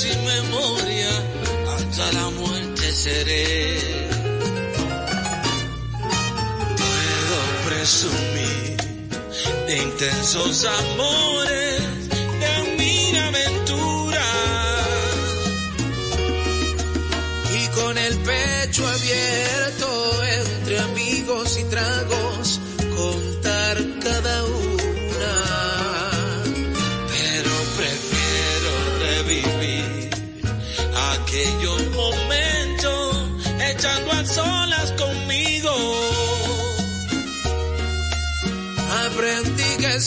sin memoria, hasta la muerte seré. Puedo presumir de intensos amores,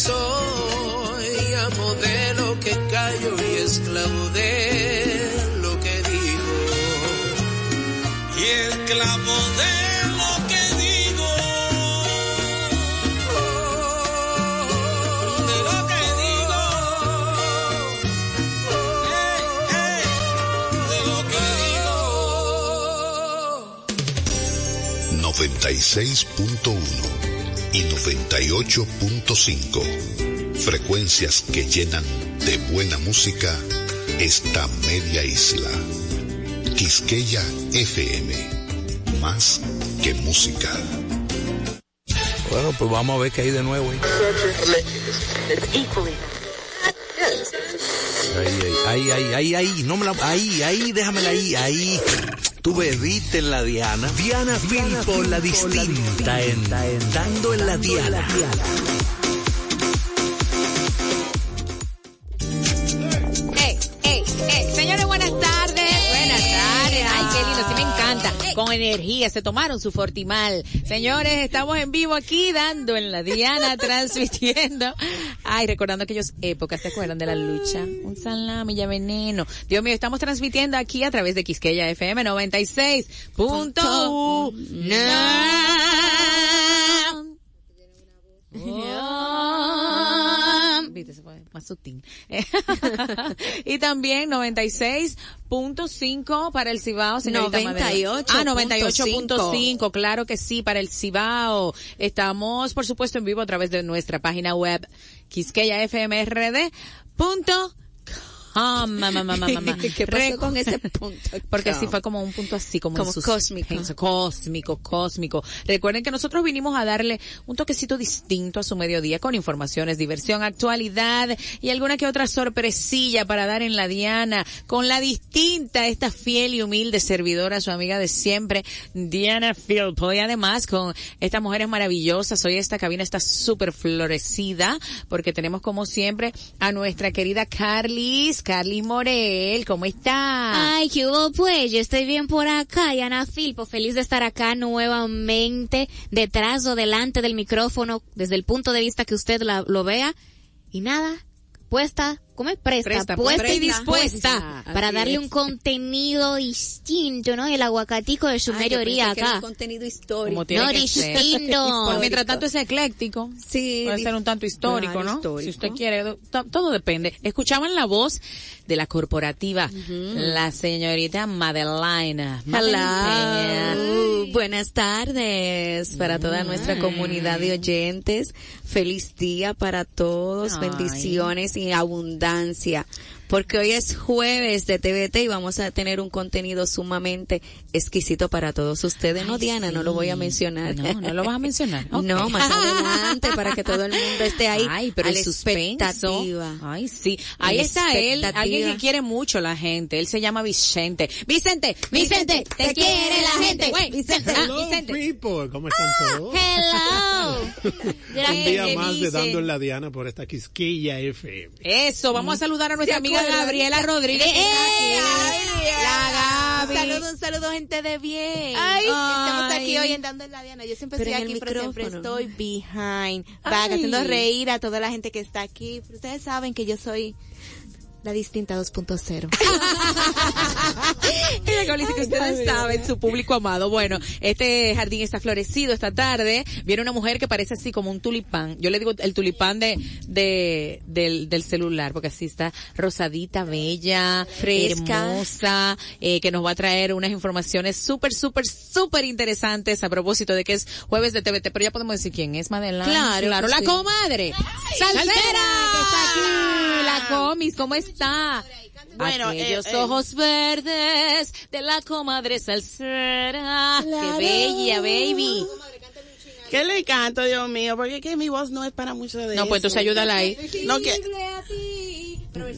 soy amo de lo que callo y esclavo de lo que digo. Y esclavo de lo que y 98.5. Frecuencias que llenan de buena música esta media isla. Quisqueya FM. Más que música. Bueno, pues vamos a ver qué hay de nuevo ahí. Ahí, ahí, ahí, ahí, ahí, no me la, ahí, ahí, déjamela ahí, ahí. Tú bebiste en la Diana. Diana Filpo, la distinta, en, dando en la Diana. Ey, ey, ey. Señores, buenas tardes. Buenas tardes. Ay, qué lindo, sí me encanta. Con energía, se tomaron su fortimal. Señores, estamos en vivo aquí dando en la Diana, transmitiendo. Ay, recordando aquellas épocas, ¿se acuerdan de la lucha? Un salami ya veneno. Dios mío, estamos transmitiendo aquí a través de Quisqueya FM 96. Punto. Viste, se fue más sutil. y también 96.5 para el Cibao, señorita Madela. 98.5. Ah, 98.5, claro que sí, para el Cibao. Estamos, por supuesto, en vivo a través de nuestra página web, quisqueyafmrd.com. Mamá, mamá, mamá. ¿Qué pasó con ese punto? Porque sí fue como un punto así, como, Como cósmico. Cósmico, cósmico. Recuerden que nosotros vinimos a darle un toquecito distinto a su mediodía con informaciones, diversión, actualidad y alguna que otra sorpresilla para dar en la Diana con la distinta, esta fiel y humilde servidora, su amiga de siempre, Diana Philpo. Y además con estas mujeres maravillosas. Hoy esta cabina está súper florecida porque tenemos como siempre a nuestra querida Carlis, Carlis Morel. ¿Cómo está? Ay, ¿qué hubo pues? Yo estoy bien por acá, y Ana Filpo, feliz de estar acá nuevamente, detrás o delante del micrófono, desde el punto de vista que usted lo vea. Y nada, puesta, ¿cómo es? Presta, Presta, puesta y dispuesta para darle es. un contenido distinto, ¿no? El aguacatico de su Ay, yo mediodía pensé que era acá. un contenido histórico. No, que ser. distinto. Por mientras tanto es ecléctico. Sí, Puede ser un tanto histórico, ¿no? histórico. Si usted quiere, to- todo depende. Escuchaban la voz de la corporativa, la señorita Madeline. Hello. Buenas tardes para toda nuestra comunidad de oyentes. Feliz día para todos. Ay. Bendiciones y abundancia. Porque hoy es jueves de TVT y vamos a tener un contenido sumamente exquisito para todos ustedes. no, Ay, Diana, no lo voy a mencionar. No, no lo vas a mencionar. No, más adelante para que todo el mundo esté ahí Ay, pero a el la suspenso. expectativa. Ay, sí. Ahí la está él, alguien que quiere mucho la gente. Él se llama Vicente. Vicente, Vicente, te quiere la gente. Vicente, ah, Hello, Vicente. people. ¿Cómo están todos? Hello. Un día ¿qué más de? Dando en la Diana por esta Quisquilla FM. Eso, vamos a saludar a nuestra ¿Se amiga Gabriela Rodríguez. aquí. La un saludo gente de bien. Ay. estamos aquí hoy en Dando en la Diana. Yo siempre Pero estoy aquí, pero siempre estoy behind. Back, haciendo reír a toda la gente que está aquí. Pero ustedes saben que yo soy la distinta 2.0. Ella que ustedes saben, su público amado. Bueno, este jardín está florecido esta tarde. Viene una mujer que parece así como un tulipán. Yo le digo el tulipán de, de, del, del celular, porque así está rosadita, bella, Fresca. hermosa, eh, que nos va a traer unas informaciones súper, súper, súper interesantes a propósito de que es jueves de TVT. Pero ya podemos decir quién es Madeline. Claro claro, la sí. comadre. Salsera, que está aquí, la Domis, ¿cómo está? Bueno, Aquellos eh, eh. ojos verdes de la comadre salsera. Qué bella, baby. ¿Qué le canto, Dios mío? Porque que mi voz no es para mucho de No, pues entonces ayúdala ahí. No, que,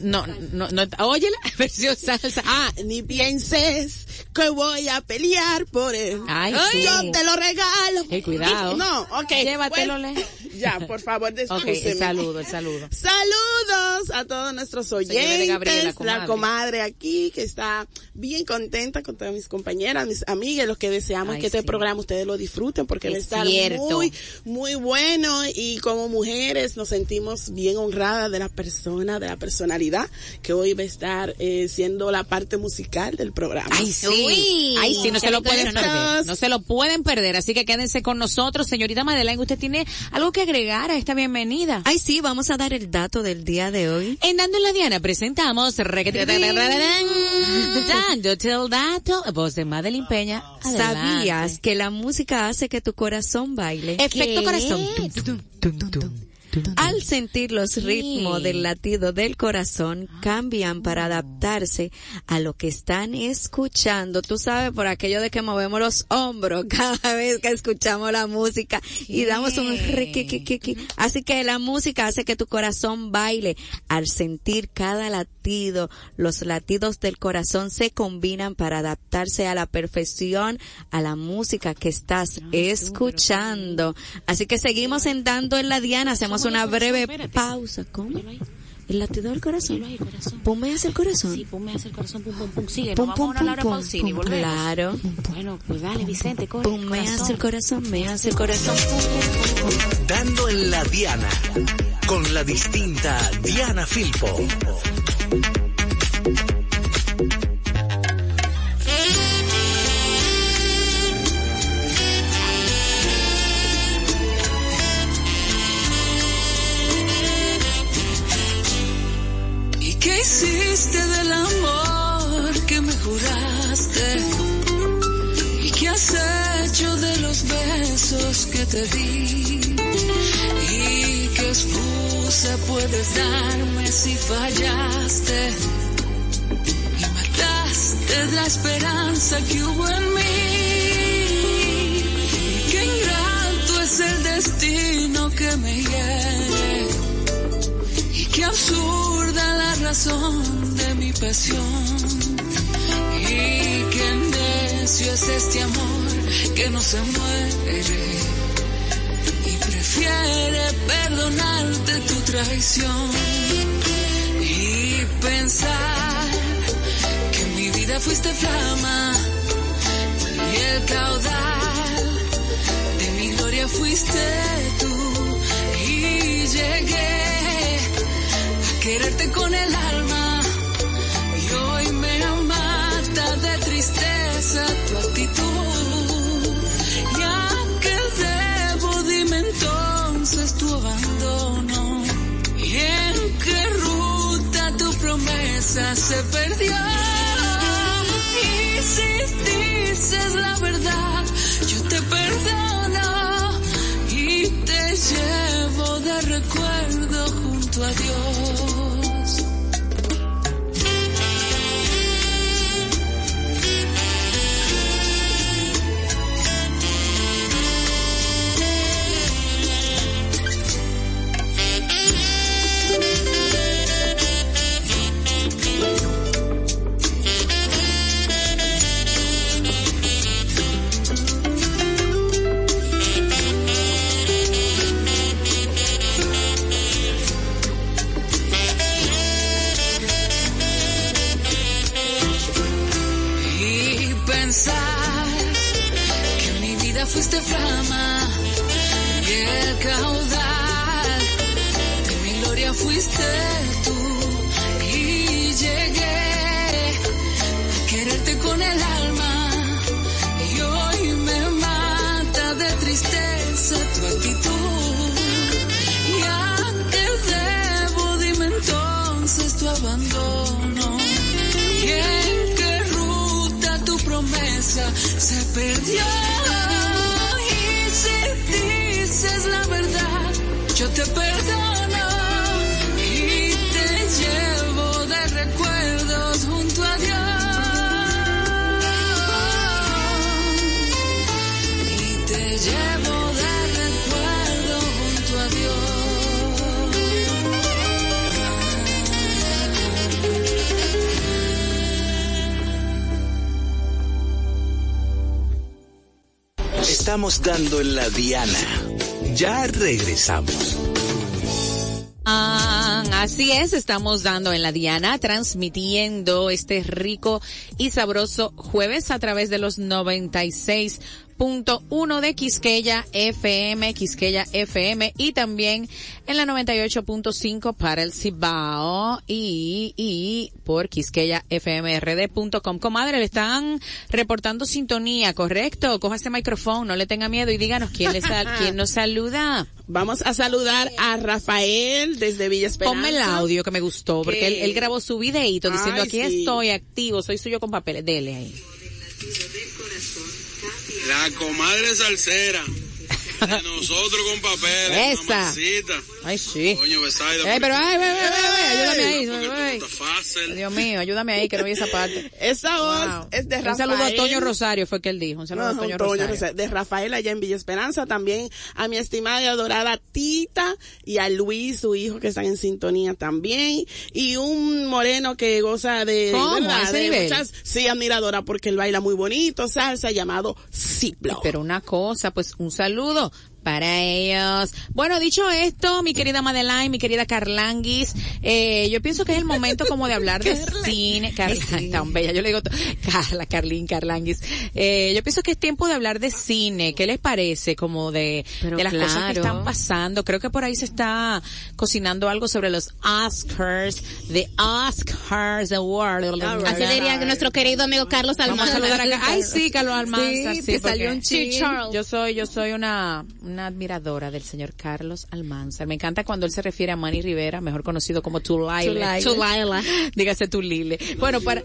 No, no, no, óyela, versión salsa. ah, ni pienses que voy a pelear por él. Ay, sí. Yo te lo regalo. Cuidado. No, ok. Llévatelo, Le. Ya, por favor, Ok, descúseme. el saludo, el saludo. Saludos a todos nuestros oyentes, Gabriela, la comadre. comadre aquí que está bien contenta con todas mis compañeras, mis amigas, los que deseamos Ay, que este programa ustedes lo disfruten porque va a Es estar cierto. muy, muy bueno y como mujeres nos sentimos bien honradas de la persona, de la personalidad que hoy va a estar eh, siendo la parte musical del programa. Ay, sí. Uy, Ay, sí, no se lo pueden perder. No se lo pueden perder. Así que quédense con nosotros. Señorita Madeleine, ¿usted tiene algo que agregar a esta bienvenida? Ay, sí, vamos a dar el dato del día de hoy. En Dando en la Diana presentamos Dándote el dato, voz de Madeline Peña. Adelante. ¿Sabías que la música hace que tu corazón baile? Efecto ¿Qué? corazón. Al sentir los ritmos del latido del corazón, cambian para adaptarse a lo que están escuchando. Tú sabes, por aquello de que movemos los hombros cada vez que escuchamos la música y damos un riquiquiquiqui. Así que la música hace que tu corazón baile. Al sentir cada latido, los latidos del corazón se combinan para adaptarse a la perfección a la música que estás escuchando. Así que seguimos en Dando en la Diana, hacemos una breve pausa. ¿Cómo? El latido del corazón. Ponme hacia el corazón. Sí, ponme hacia el corazón, pum, pum, pum. Sigue, Pum, nos pum, vamos a Laura pum, Pausini, pum, volvemos. claro. Bueno, pues dale, Vicente, corre. Pum, me hace el corazón, me hace el corazón. Pum, pum, pum, pum. Dando en la Diana, con la distinta Diana Filpo. Hiciste del amor que me juraste? ¿Y qué has hecho de los besos que te di? ¿Y qué excusa puedes darme si fallaste? Y mataste la esperanza que hubo en mí. ¿Y qué ingrato es el destino que me hiere? Qué absurda la razón de mi pasión. Y qué necio es este amor que no se muere. Y prefiere perdonarte tu traición. Y pensar que en mi vida fuiste flama. Y el caudal de mi gloria fuiste tú. Y llegué quererte con el alma y hoy me mata de tristeza tu actitud. ¿Y a qué debo? Dime entonces tu abandono y en qué ruta tu promesa se perdió. Y si dices la verdad, yo te perdono y te llevo de recuerdo junto a Dios. Fuiste flama y el caudal. De mi gloria fuiste tú y llegué a quererte con el alma. Y hoy me mata de tristeza tu actitud. Y a qué debo dime entonces tu abandono. Y en qué ruta tu promesa se perdió. yo te perdono y te llevo de recuerdos junto a Dios. Y te llevo de recuerdo junto a Dios. Estamos dando en la diana ya regresamos. Ah, así es, estamos dando en la Diana, transmitiendo este rico y sabroso jueves a través de los 96.1 de Quisqueya FM, Quisqueya FM y también en la 98.5 para el Cibao y, y por quisqueyafmrd.com. Comadre, le están reportando sintonía, ¿correcto? Coja ese micrófono, no le tenga miedo y díganos quién, le sal- quién nos saluda. Vamos a saludar a Rafael desde Villa Esperanza. Ponme el audio que me gustó, porque Que- él, él grabó su videíto diciendo Ay, aquí sí. estoy activo, soy suyo con papeles. Dele ahí. La comadre salsera. De nosotros con papeles. Esa. mamacita. Ay, sí. Coño, Besaida. Ey, pero ay, ve, ve, ayúdame ahí. Estás fácil. Dios mío, ayúdame ahí que no vi esa parte. Esa voz Wow. es de Un Rafael. saludo a Toño Rosario, fue que él dijo. Un saludo Ajá, a Toño Antonio Rosario. De Rafael allá en Villa Esperanza, también a mi estimada y adorada Tita y a Luis, su hijo, que están en sintonía también, y un moreno que goza de, ¿Cómo? ¿verdad? ¿A ese de muchas, sí, admiradora, porque él baila muy bonito, salsa, llamado Ciplo. Pero una cosa, pues un saludo para ellos. Bueno, dicho esto, mi querida Madeline, mi querida Carlanguis, eh, yo pienso que es el momento como de hablar de cine. Carla, tan bella, yo le digo, Carla, Carlín, Carlanguis. Eh, yo pienso que es tiempo de hablar de cine. ¿Qué les parece? Como de, Pero de las cosas que están pasando. Creo que por ahí se está cocinando algo sobre los Oscars, the Oscars Award. Así diría nuestro querido amigo Carlos Vamos a Almanzar. saludar acá. Ay, sí, Carlos Almanzar. Sí, Sí, te salió un. Sí, yo soy, yo soy una, una admiradora del señor Carlos Almanzar. Me encanta cuando él se refiere a Manny Rivera, mejor conocido como. Tulaile. Tulaila. Dígase Tulile. Bueno, para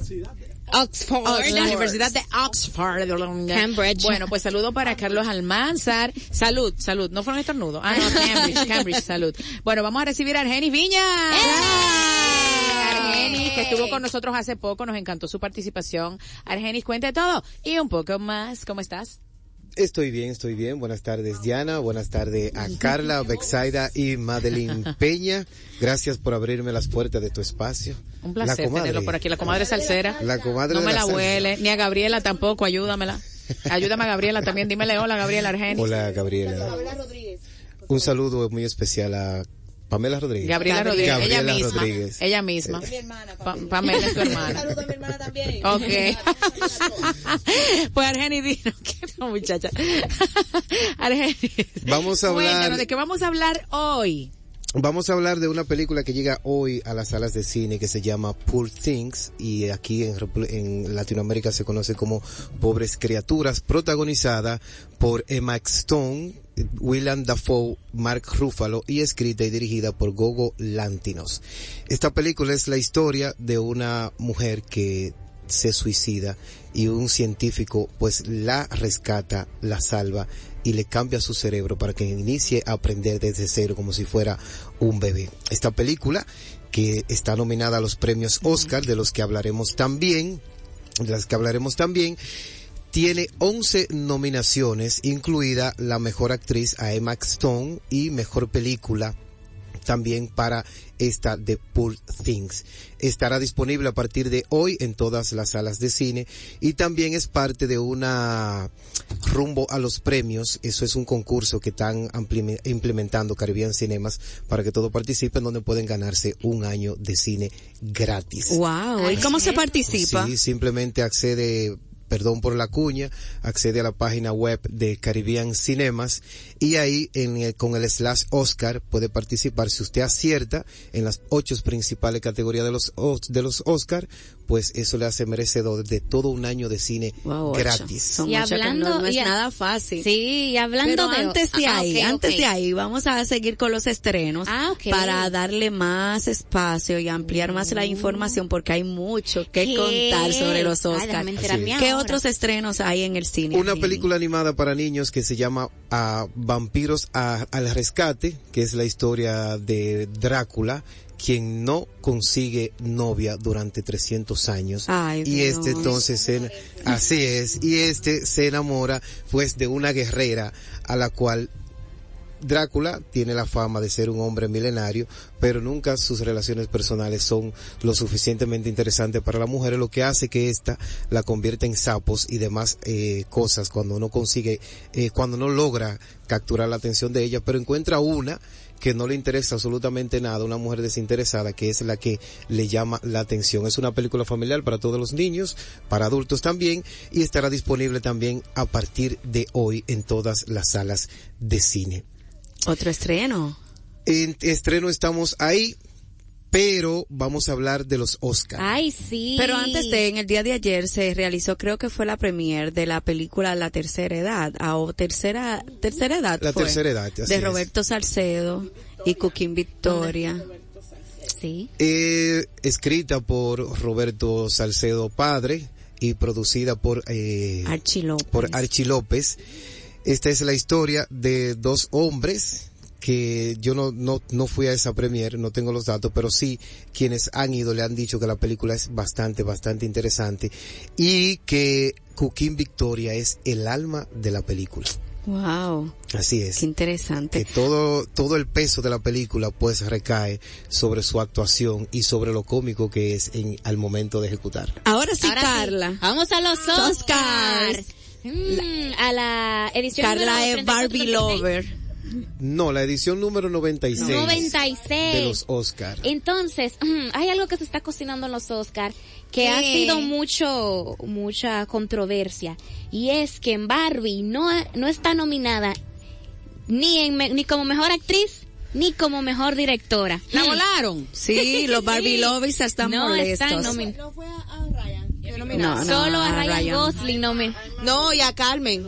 Oxford. la Universidad de Oxford. Cambridge. Bueno, pues saludo para Carlos Almanzar. Salud, salud. No fueron estornudos. Ah, no, Cambridge, Cambridge, salud. Bueno, vamos a recibir a Argenis Viña. Argenis, que estuvo con nosotros hace poco, nos encantó su participación. Argenis, cuente todo y un poco más. ¿Cómo estás? Estoy bien, estoy bien. Buenas tardes, Diana. Buenas tardes a Carla, Bexaida y Madeline Peña. Gracias por abrirme las puertas de tu espacio. Un placer La comadre. tenerlo por aquí. La comadre salsera. La comadre No me la huele. Ni a Gabriela tampoco. Ayúdamela. Ayúdame a Gabriela también. Dímele hola, Gabriela Argenis. Hola, Gabriela. Un saludo muy especial a Pamela Rodríguez. Gabriela Rodríguez. Gabriela ella misma. Rodríguez. Ella misma. Pa- Pamela es tu hermana. Ok. pues Argenis, dinos que no, muchacha. Argenis. Vamos a hablar- Cuéntanos, ¿de qué vamos a hablar hoy? Vamos a hablar de una película que llega hoy a las salas de cine que se llama Poor Things y aquí en, en Latinoamérica se conoce como Pobres Criaturas, protagonizada por Emma Stone, William Dafoe, Mark Ruffalo y escrita y dirigida por Gogo Lantinos. Esta película es la historia de una mujer que se suicida y un científico pues la rescata, la salva y le cambia su cerebro para que inicie a aprender desde cero como si fuera un bebé. Esta película que está nominada a los premios Oscar de los que hablaremos también, de las que hablaremos también, tiene 11 nominaciones, incluida la mejor actriz a Emma Stone y mejor película también para esta de Poor Things. Estará disponible a partir de hoy en todas las salas de cine y también es parte de una rumbo a los premios. Eso es un concurso que están ampli- implementando Caribbean Cinemas para que todos participen donde pueden ganarse un año de cine gratis. Wow. ¿Y cómo se participa? Sí, simplemente accede, perdón por la cuña, accede a la página web de Caribbean Cinemas y ahí en el- con el slash Oscar puede participar. Si usted acierta en las ocho principales categorías de los, Os- de los Oscar, pues eso le hace merecedor de todo un año de cine Wow, gratis. Son Y hablando- no, no es y a- nada fácil. Sí, y hablando Pero de... antes de Ah, ahí, antes de ahí, vamos a seguir con los estrenos Ah, para darle más espacio y ampliar más la información porque hay mucho que ¿Qué? contar sobre los Ay, Oscars. enterarme ¿Qué ahora. otros estrenos hay en el cine? Una película animada para niños que se llama ah, Vampiros a- al Rescate, que es la historia de Drácula, quien no consigue novia durante 300 años. Ay, y Dios. este entonces, se- así es, y este se enamora pues de una guerrera a la cual Drácula tiene la fama de ser un hombre milenario, pero nunca sus relaciones personales son lo suficientemente interesantes para la mujer, lo que hace que ésta la convierta en sapos y demás eh, cosas cuando no consigue, eh, cuando no logra capturar la atención de ella, pero encuentra una que no le interesa absolutamente nada, una mujer desinteresada que es la que le llama la atención. Es una película familiar para todos los niños, para adultos también, y estará disponible también a partir de hoy en todas las salas de cine. Otro estreno. En estreno estamos ahí, pero vamos a hablar de los Oscars. Ay, sí. Pero antes de, en el día de ayer se realizó, creo que fue la premier de la película La Tercera Edad, o Tercera, Tercera Edad La fue, Tercera Edad, así de es. Roberto Salcedo y Cooking Victoria. Sí. Eh, escrita por Roberto Salcedo Padre y producida por eh, Archie López. por Archie López. Esta es la historia de dos hombres que yo no, no, no fui a esa premier, no tengo los datos, pero sí quienes han ido le han dicho que la película es bastante, bastante interesante y que Cooking Victoria es el alma de la película. Wow, Así es. qué interesante. que todo todo el peso de la película pues recae sobre su actuación y sobre lo cómico que es en al momento de ejecutar. Ahora sí, Ahora sí. Carla. Vamos a los Oscars. Oscars. Mm, a la edición Carla número es Barbie 36. Lover. No, la edición número 96, 96. de los Oscar. Entonces, hay algo que se está cocinando en los Oscar que ha sido mucho, mucha controversia. Y es que en Barbie no, no está nominada ni, en, me- ni como mejor actriz ni como mejor directora. ¿La volaron? Sí, los Barbie Lovers están no molestos. No fue a, a Ryan. No, no, Solo a a Ryan, Ryan. Gosling nomi- No, y a Carmen.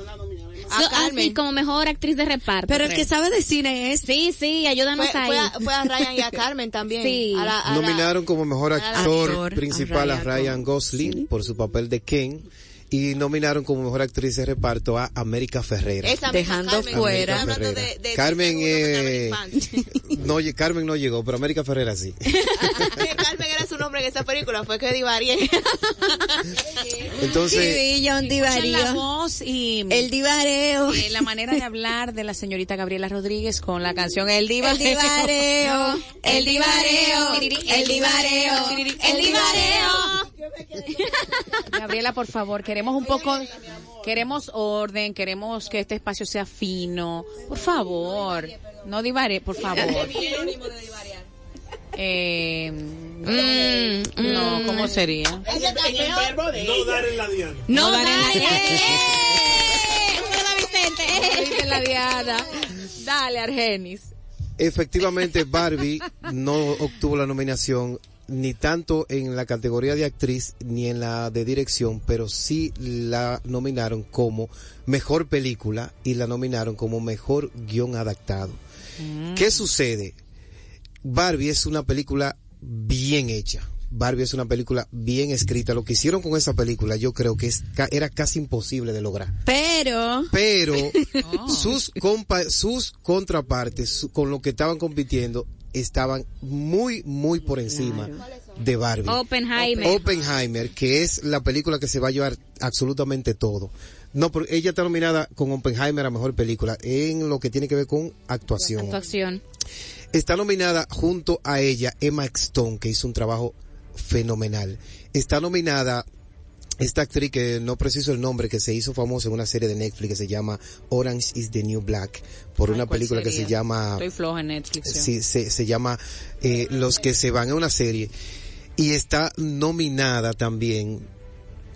A So- Carmen. así como mejor actriz de reparto. Pero el que sabe de cine es Sí, sí, ayúdanos fue, ahí. fue a, fue a Ryan y a Carmen también. Sí. A la- a la- Nominaron como mejor actor, Actor, principal a a Ryan, Ryan Gosling por su papel de Ken y nominaron como mejor actriz de reparto a América. Esa misma Dejando Carmen. fuera- de- de- Carmen, de- eh, no, Carmen no llegó, pero América Ferrera sí. Carmen era su nombre en esa película, fue que divarié. Entonces, Sí, John la Divario. voz y El divareo. eh, la manera de hablar de la señorita Gabriela Rodríguez con la canción El Diva. El divareo, el divareo, el divareo, el divareo. Gabriela, por favor, queremos un poco, queremos orden, queremos que este espacio sea fino. Por favor, no divare, por favor. Eh, mm, no, ¿cómo sería? No dar en la diana. No, No, Daniela. dale. Hola, Vicente. La Diana. Dale, Argenis. efectivamente Barbie no obtuvo la nominación ni tanto en la categoría de actriz ni en la de dirección, pero sí la nominaron como mejor película y la nominaron como mejor guion adaptado. ¿Qué sucede? Barbie es una película bien hecha. Barbie es una película bien escrita. Lo que hicieron con esa película yo creo que es, era casi imposible de lograr Pero, pero sus compa sus contrapartes su- con lo que estaban compitiendo estaban muy muy por encima de Barbie. Oppenheimer. Oppenheimer, que es la película que se va a llevar absolutamente todo. No, pero ella está nominada con Oppenheimer a mejor película en lo que tiene que ver con actuación. Actuación. Está nominada junto a ella Emma Stone, que hizo un trabajo fenomenal. Está nominada esta actriz que no preciso el nombre, que se hizo famosa en una serie de Netflix que se llama Orange is the New Black, por una ¿cuál película que se llama, Estoy floja en Netflix. sí, se, se llama eh, Los que se van a una serie. Y está nominada también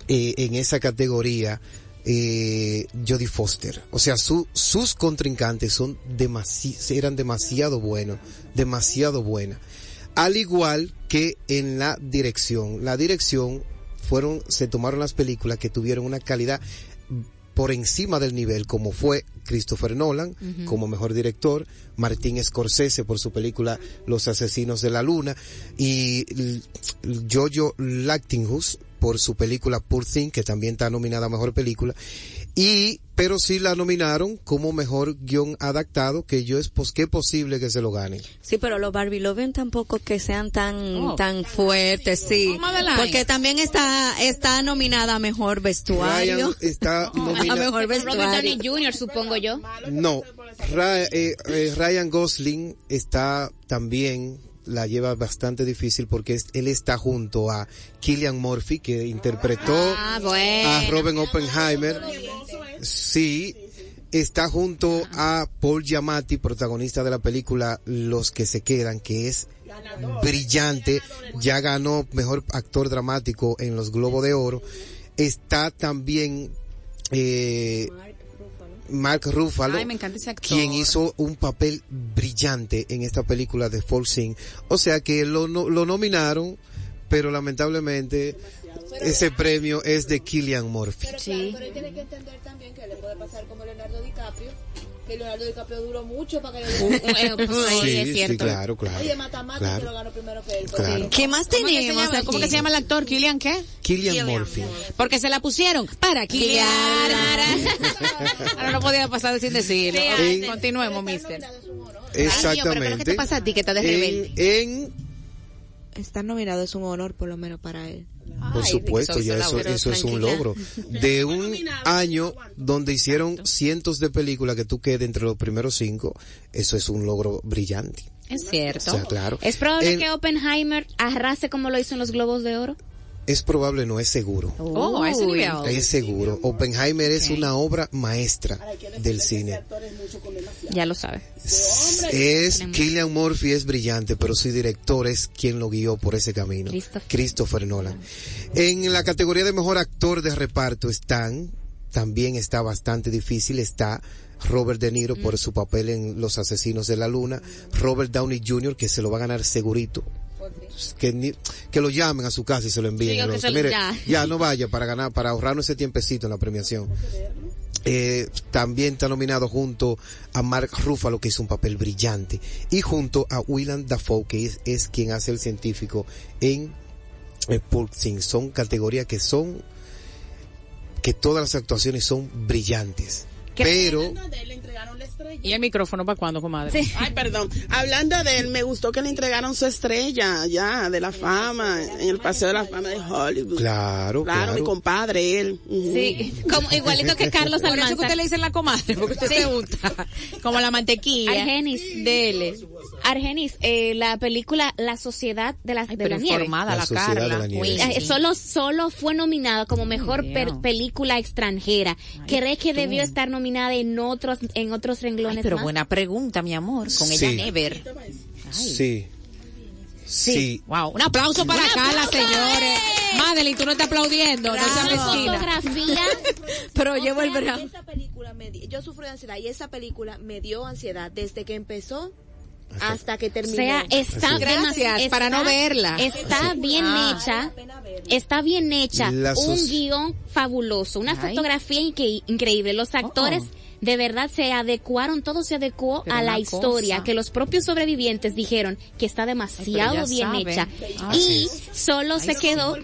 eh, en esa categoría eh, Jodie Foster. O sea, su, sus contrincantes son demasi eran demasiado buenos, demasiado buenas. Al igual que en la dirección. La dirección fueron, se tomaron las películas que tuvieron una calidad por encima del nivel, como fue Christopher Nolan como mejor director, Martín Scorsese por su película Los Asesinos de la Luna y Jojo Lactinghus por su película Poor Thing, que también está nominada a mejor película, y pero sí la nominaron como mejor guion adaptado, que yo es pues que posible que se lo gane. sí, pero los Barbie Lovers tampoco que sean tan, Oh. tan fuertes, sí. Porque también está, está nominada a mejor vestuario. Ryan está A nominada. mejor Robert vestuario. Downey Jr., supongo yo. No, Ra- eh, eh, Ryan Gosling está también la lleva bastante difícil porque es- él está junto a Killian Murphy que interpretó Ah, bueno. a Robin Oppenheimer. Sí, está junto a Paul Giamatti, protagonista de la película Los que se quedan, que es brillante, ya ganó mejor actor dramático en los Globos de Oro. Está también eh, Mark Ruffalo, Ay, me encanta ese actor. quien hizo un papel brillante en esta película de Fall Sing. O sea que lo, no- lo nominaron, pero lamentablemente ese premio es de Killian Murphy. Sí. Pero él tiene que entender también que le puede pasar como Leonardo DiCaprio, que Leonardo DiCaprio duró mucho para que le Uh, pues, sí, Sí, es sí, cierto. claro, claro. Oye, Matamático Claro. lo ganó primero que él. Claro. ¿Qué más ¿Cómo que se tenemos? ¿Cómo que se llama el actor? ¿Killian qué? Killian Murphy. Porque se la pusieron para Killian. Ahora no podía pasar sin. Sí, ay. Continuemos, mister. Exactamente. pero ¿qué te pasa a ti que estás de rebelde? En, en Estar nominado es un honor, por lo menos para él. Por Ay, supuesto, ya eso, eso es un logro. De un año donde hicieron cientos de películas que tú quedes entre los primeros cinco, eso es un logro brillante. Es cierto. O sea, claro. Es probable que Oppenheimer arrase como lo hizo en los Globos de Oro. Es probable, no es seguro. Oh, a ese Uy. nivel. Es seguro. Oppenheimer es una obra maestra del cine. Ya lo sabe. Es Killian Murphy es brillante, pero su director es quien lo guió por ese camino. Christopher. Christopher Nolan. En la categoría de mejor actor de reparto están, también está bastante difícil, está Robert De Niro Mm. por su papel en Los Asesinos de la Luna, Robert Downey Jr. que se lo va a ganar segurito. Que, ni- que lo llamen a su casa y se lo envíen. Sí, se mire, ya. ya no vaya para ganar, para ahorrarnos ese tiempecito en la premiación. Eh, también está nominado junto a Mark Ruffalo, que hizo un papel brillante, y junto a Willem Dafoe, que es, es quien hace el científico en eh, Fiction. Son categorías que son, que todas las actuaciones son brillantes. Pero, le entregaron. ¿Y el micrófono para cuándo, comadre? Ay, perdón. Hablando de él, me gustó que le entregaron su estrella ya de la fama en el Paseo de la Fama de Hollywood. claro, Claro, claro. mi compadre, él. Sí, como, igualito que Carlos Por eso que Almanza. usted le dicen la comadre, porque usted se gusta. Como la mantequilla. Argenis. Dele. Argenis, eh, la película La Sociedad de la, de pero la Nieve. La la, Sociedad de Carla. la Nieve, Uy, sí. Eh, solo solo fue nominada como mejor Ay, per- película extranjera. ¿Cree que debió estar nominada en otros en otros renglones Ay, pero más? buena pregunta, mi amor. Con Sí. ella never. sí. Sí. Wow. Un aplauso para Carla, señores. Madeline, tú no estás aplaudiendo. No seas. Fotografía. Pero O llevo el sea, brazo. Esa película me di- yo sufro de ansiedad y esa película me dio ansiedad desde que empezó hasta que O terminó. sea, está. Gracias, está- para no verla. Está bien Ah. hecha. Está bien hecha. Un guion fabuloso. Una Ay. fotografía inque- increíble. Los actores de verdad se adecuaron, todo se adecuó Pero a la historia cosa. que los propios sobrevivientes dijeron que está demasiado bien saben. hecha. Y solo se quedó,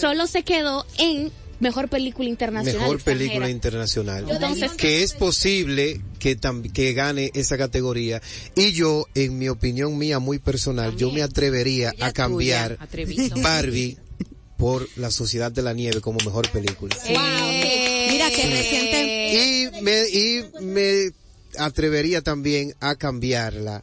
solo se quedó en mejor película internacional. Mejor extranjera. película internacional. Entonces- que es posible que tam- que gane esa categoría. Y yo, en mi opinión mía muy personal, yo me atrevería a cambiar tuya. Barbie por La Sociedad de la Nieve como mejor película. Eh, Mira que reciente Y me, y me atrevería también a cambiarla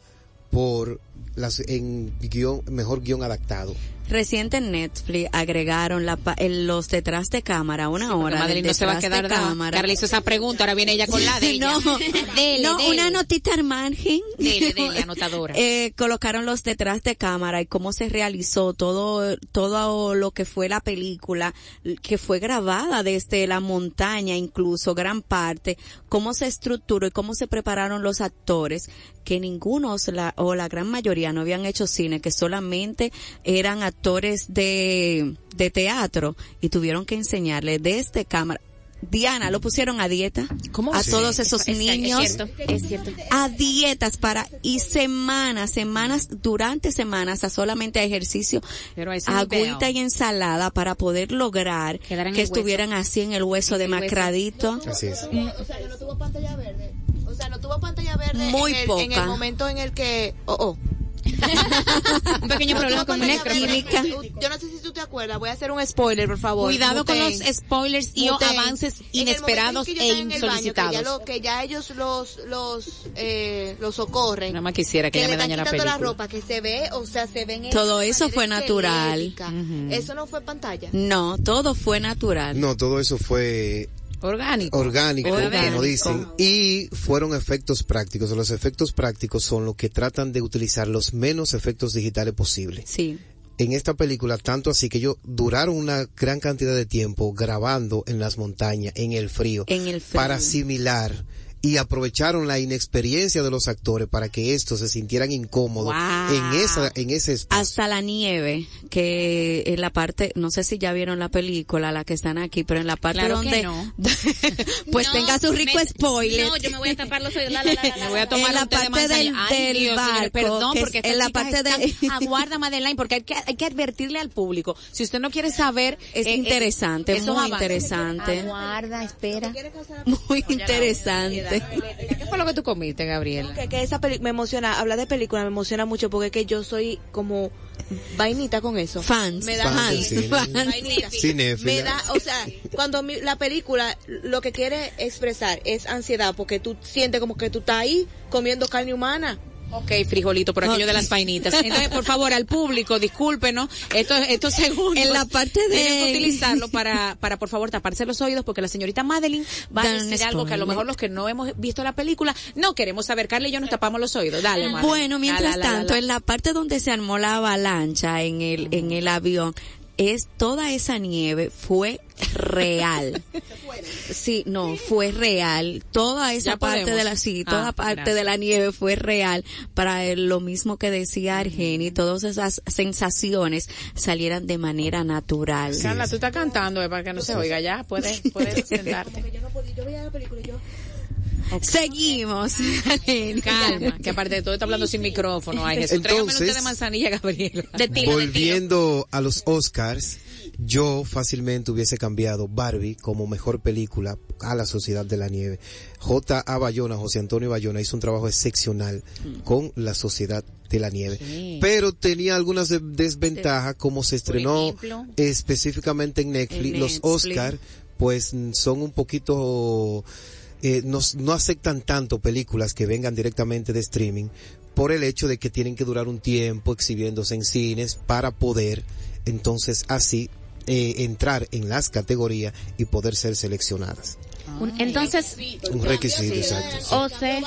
por las, en guion, mejor guion adaptado. Reciente en Netflix agregaron la, el- los detrás de cámara, una hora Madeline del no se va a quedar de cámara. Carla hizo esa pregunta, ahora viene ella con la de ella. No, Dele, no, dele. una notita al margen. Dele, dele, anotadora. Eh, colocaron los detrás de cámara y cómo se realizó todo, todo lo que fue la película, que fue grabada desde la montaña, incluso gran parte, cómo se estructuró y cómo se prepararon los actores, que ninguno o la, o la gran mayoría no habían hecho cine, que solamente eran actores de, de teatro y tuvieron que enseñarle desde cámara. Diana, lo pusieron a dieta. ¿Cómo a todos esos Es- niños Es cierto, es cierto. a dietas para y semanas, semanas, durante semanas a solamente a ejercicio, Pero agüita y ensalada para poder lograr en que hueso. estuvieran así en el hueso el hueso. demacradito. Así es. O sea, que no tuvo pantalla verde. O sea, no tuvo pantalla verde Muy en, el, poca. en el momento en el que... Oh, oh. Un pequeño problema con Una química. Yo no sé si tú te acuerdas, voy a hacer un spoiler, por favor. Cuidado con los spoilers y Muten. avances En el inesperados en que e el baño, insolicitados. Que ya, lo- que ya ellos los, los, eh, los socorren. Nada más quisiera que, que le me dañara la quitando película. la ropa, que se ve, o sea, se ven. Todo eso fue natural. Eso no fue pantalla. No, todo fue natural. No, todo eso fue Orgánico. orgánico, Orgánico. como dicen, y fueron efectos prácticos. Los efectos prácticos son los que tratan de utilizar los menos efectos digitales posibles. Sí. En esta película, tanto así que ellos duraron una gran cantidad de tiempo grabando en las montañas, en el frío, En el frío. para asimilar y aprovecharon la inexperiencia de los actores para que estos se sintieran incómodos Wow. en esa en ese espacio. Hasta la nieve, que en la parte, no sé si ya vieron la película, la que están aquí, pero en la parte Claro que donde, no. pues No, tenga su rico me- spoiler. No, yo me voy a tapar los oídos. La, la, la, la, Me voy a tomar En la té de parte del-. Ay, del Dios, perdón, porque en la parte de- aguarda Madeline, porque hay que, hay que advertirle al público. Si usted no quiere saber, Es eh, eh, interesante, esos muy interesante. Aguarda, espera. Muy interesante. ¿Qué fue lo que tú comiste, Gabriela? Que, que esa peli me emociona, hablar de película me emociona mucho porque es que yo soy como vainita con eso. Fans, Me da Fans fans, fans. Me da, o sea, cuando mi- la película lo que quiere expresar es ansiedad porque tú sientes como que tú estás ahí comiendo carne humana. Ok, frijolito, por aquello de las vainitas. Entonces, por favor, al público, discúlpenos, estos, estos segundos. En la parte de- Tienen que utilizarlo para, para, por favor, taparse los oídos, porque la señorita Madeline va a Dan decir algo que a lo mejor los que no hemos visto la película no queremos saber. Carla y yo nos tapamos los oídos. Dale, Madeline. Bueno, mientras La, la, la, tanto, en la parte donde se armó la avalancha en el, en el avión, es toda esa nieve fue real. Sí, no, fue real. Toda esa Ya parte podemos. de la, sí, Ah, toda parte gracias. de la nieve fue real para el- lo mismo que decía Argeni, todas esas sensaciones salieran de manera natural. Carla, tú estás cantando eh, para que no se oiga ya. Puedes, puedes sentarte. Yo veía la película y Seguimos. Calma, que aparte de todo está hablando sin micrófono. Ay, Jesús, Entonces, de manzanilla, Gabriela. De tiro, de tiro. Volviendo a los Oscars, yo fácilmente hubiese cambiado Barbie como mejor película a la Sociedad de la Nieve. J. A. Bayona, José Antonio Bayona hizo un trabajo excepcional con la Sociedad de la Nieve. Sí. Pero tenía algunas de- desventajas como se estrenó ejemplo. específicamente en Netflix. En Los. Oscars pues mm, son un poquito eh, no, aceptan tanto películas que vengan directamente de streaming por el hecho de que tienen que durar un tiempo exhibiéndose en cines para poder entonces así eh, entrar en las categorías y poder ser seleccionadas. Un- Entonces, Un requisito, exacto. o sea,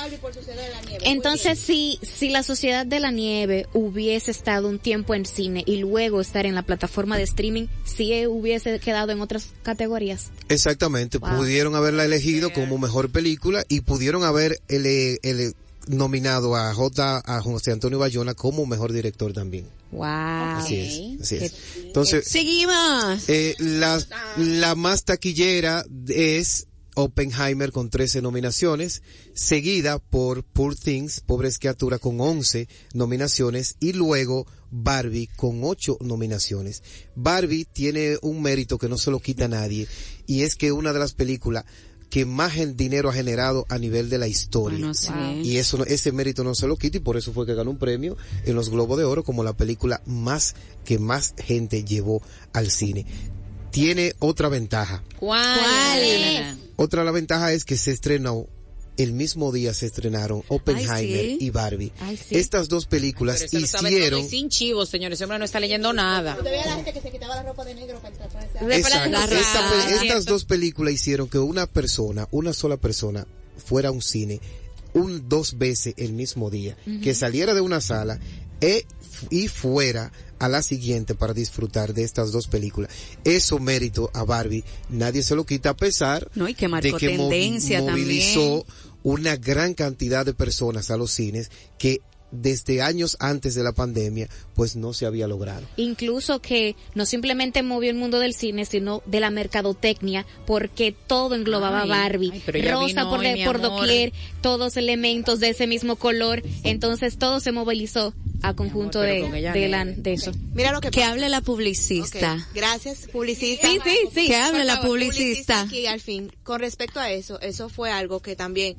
entonces si, si la Sociedad de la Nieve hubiese estado un tiempo en cine y luego estar en la plataforma de streaming, sí hubiese quedado en otras categorías. Exactamente, Wow. pudieron haberla elegido como mejor película y pudieron haber ele- ele- nominado a J. a José Antonio Bayona como mejor director también. Wow. Así es, así es. Entonces, Seguimos. Eh, la, la más taquillera es Oppenheimer con 13 nominaciones, seguida por Poor Things, Pobres Criaturas con 11 nominaciones y luego Barbie con 8 nominaciones. Barbie tiene un mérito que no se lo quita a nadie y es que una de las películas que más gen- dinero ha generado a nivel de la historia. Bueno, sí. Y eso, no- ese mérito no se lo quita y por eso fue que ganó un premio en los Globos de Oro como la película más que más gente llevó al cine. Tiene otra ventaja. ¿Cuál? ¿Cuál es? Otra la ventaja es que se estrenó el mismo día se estrenaron Oppenheimer Ay, sí. y Barbie. Ay, sí. Estas dos películas hicieron sin chivos, señores. Ese hombre no está leyendo nada. Estas dos películas hicieron que una persona, una sola persona, fuera a un cine un dos veces el mismo día, que saliera de una sala e- y fuera a la siguiente para disfrutar de estas dos películas. Eso mérito a Barbie, nadie se lo quita a pesar No, y que de marcó que mo- tendencia movilizó también. una gran cantidad de personas a los cines que desde años antes de la pandemia pues no se había logrado. Incluso que no simplemente movió el mundo del cine, sino de la mercadotecnia, porque todo englobaba Ay, Barbie. ay, pero ella Rosa por, hoy, por doquier, todos elementos de ese mismo color. Entonces todo se movilizó a conjunto de, de, no. la- de eso. Mira lo que Que hable la publicista. Gracias, publicista. Sí, sí, sí. Que hable la publicista. aquí al fin. Con respecto a eso, eso fue algo que también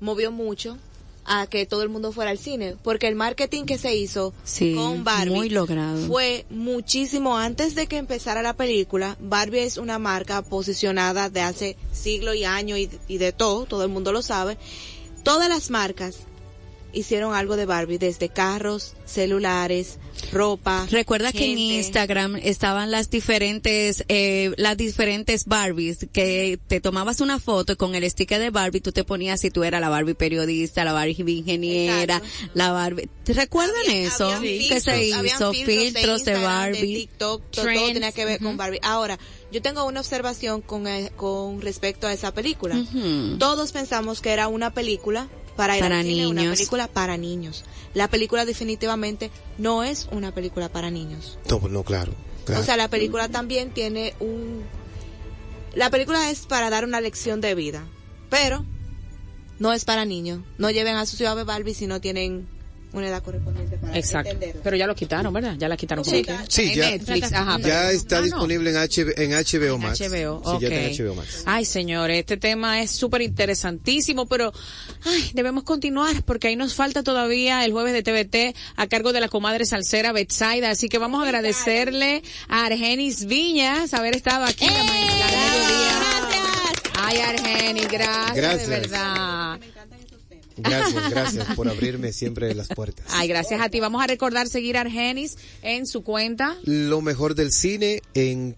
movió mucho a que todo el mundo fuera al cine, porque el marketing que se hizo Sí, con Barbie muy logrado. fue muchísimo antes de que empezara la película. Barbie es una marca posicionada de hace siglos y años y, y de todo, todo el mundo lo sabe. Todas las marcas hicieron algo de Barbie, desde carros, celulares, ropa. Recuerda que en. Instagram estaban las diferentes, eh, las diferentes Barbies, que te tomabas una foto y con el sticker de Barbie tú te ponías si tú eras la Barbie periodista, la Barbie ingeniera, la Barbie. ¿Te recuerdan eso? Habían que filtros, se hizo filtros de, Instagram, Barbie. TikTok, todo, tenía que ver con. Barbie. Ahora, yo tengo una observación con, eh, con respecto a esa película. Todos pensamos que era una película para ir Para al cine, una niños. película para niños. La película definitivamente no es una película para niños. No, pues no, claro. claro. O sea, la película también tiene un... La película es para dar una lección de vida, pero no es para niños. No lleven a su ciudad de Barbie si no tienen una edad correspondiente para Exacto. entenderlo. Pero ya lo quitaron, ¿verdad? Ya la quitaron. Sí. como Sí, ya, Netflix, ajá, ya está Ah, no. disponible en, HB, en HBO Max. HBO, Sí, ya está en. HBO Max. Ay, señores, este tema es súper interesantísimo, pero ay, debemos continuar porque ahí nos falta todavía el jueves de TVT a cargo de la comadre salsera Betsaida. Así que vamos a agradecerle a Argenis Viñas haber estado aquí la ma- la mediodía. Ay, Argenis, gracias, Gracias. de verdad. Gracias, gracias por abrirme siempre las puertas. Ay, gracias a ti. Vamos a recordar seguir a Argenis en su cuenta. Lo mejor del cine en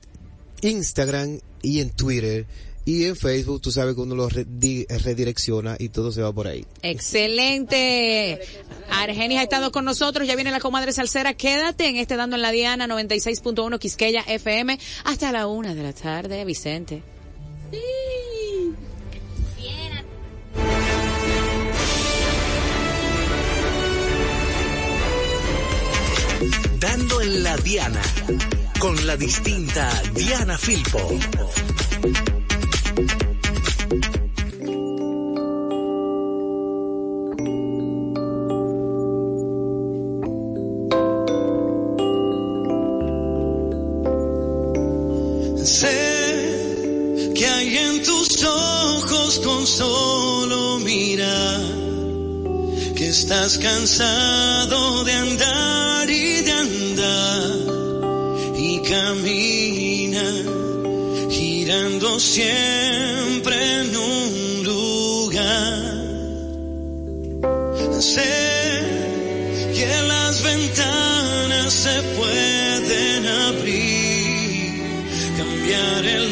Instagram y en Twitter y en Facebook. Tú sabes que uno lo redi- redirecciona y todo se va por ahí. Excelente. Argenis ha estado con nosotros, ya viene la comadre salsera. Quédate en este Dando en la Diana 96.1 Quisqueya FM hasta la una de la tarde, Vicente. Dando en la Diana, con la distinta Diana Filpo. Sé que hay en tus ojos con solo mirar que estás cansado de andar y de andar y camina girando siempre en un lugar. Sé que las ventanas se pueden abrir, cambiar el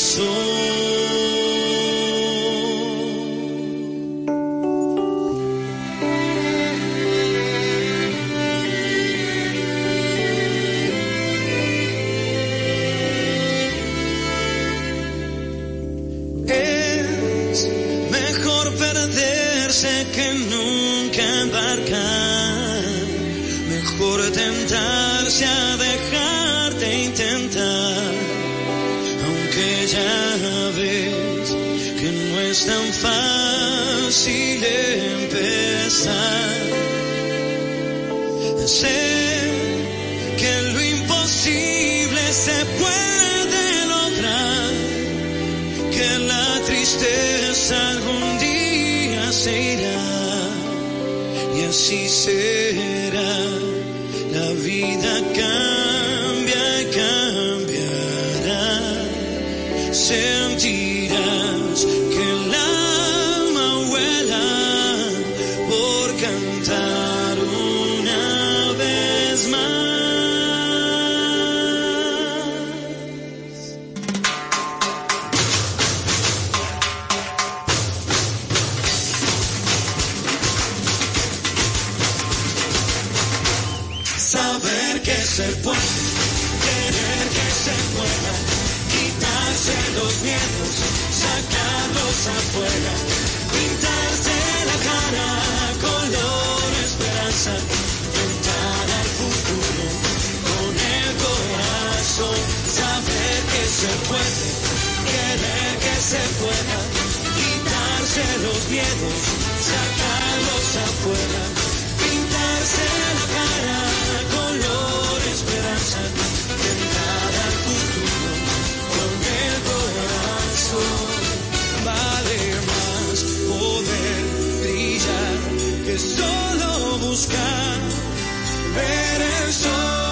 corazón. Que se puede, querer que se pueda, quitarse miedos, sacarlos afuera, pintarse la cara, color esperanza, tentar al futuro con el corazón, saber que se puede, querer que se pueda, quitarse los miedos, sacarlos afuera, pintarse la cara, solo buscar ver el sol.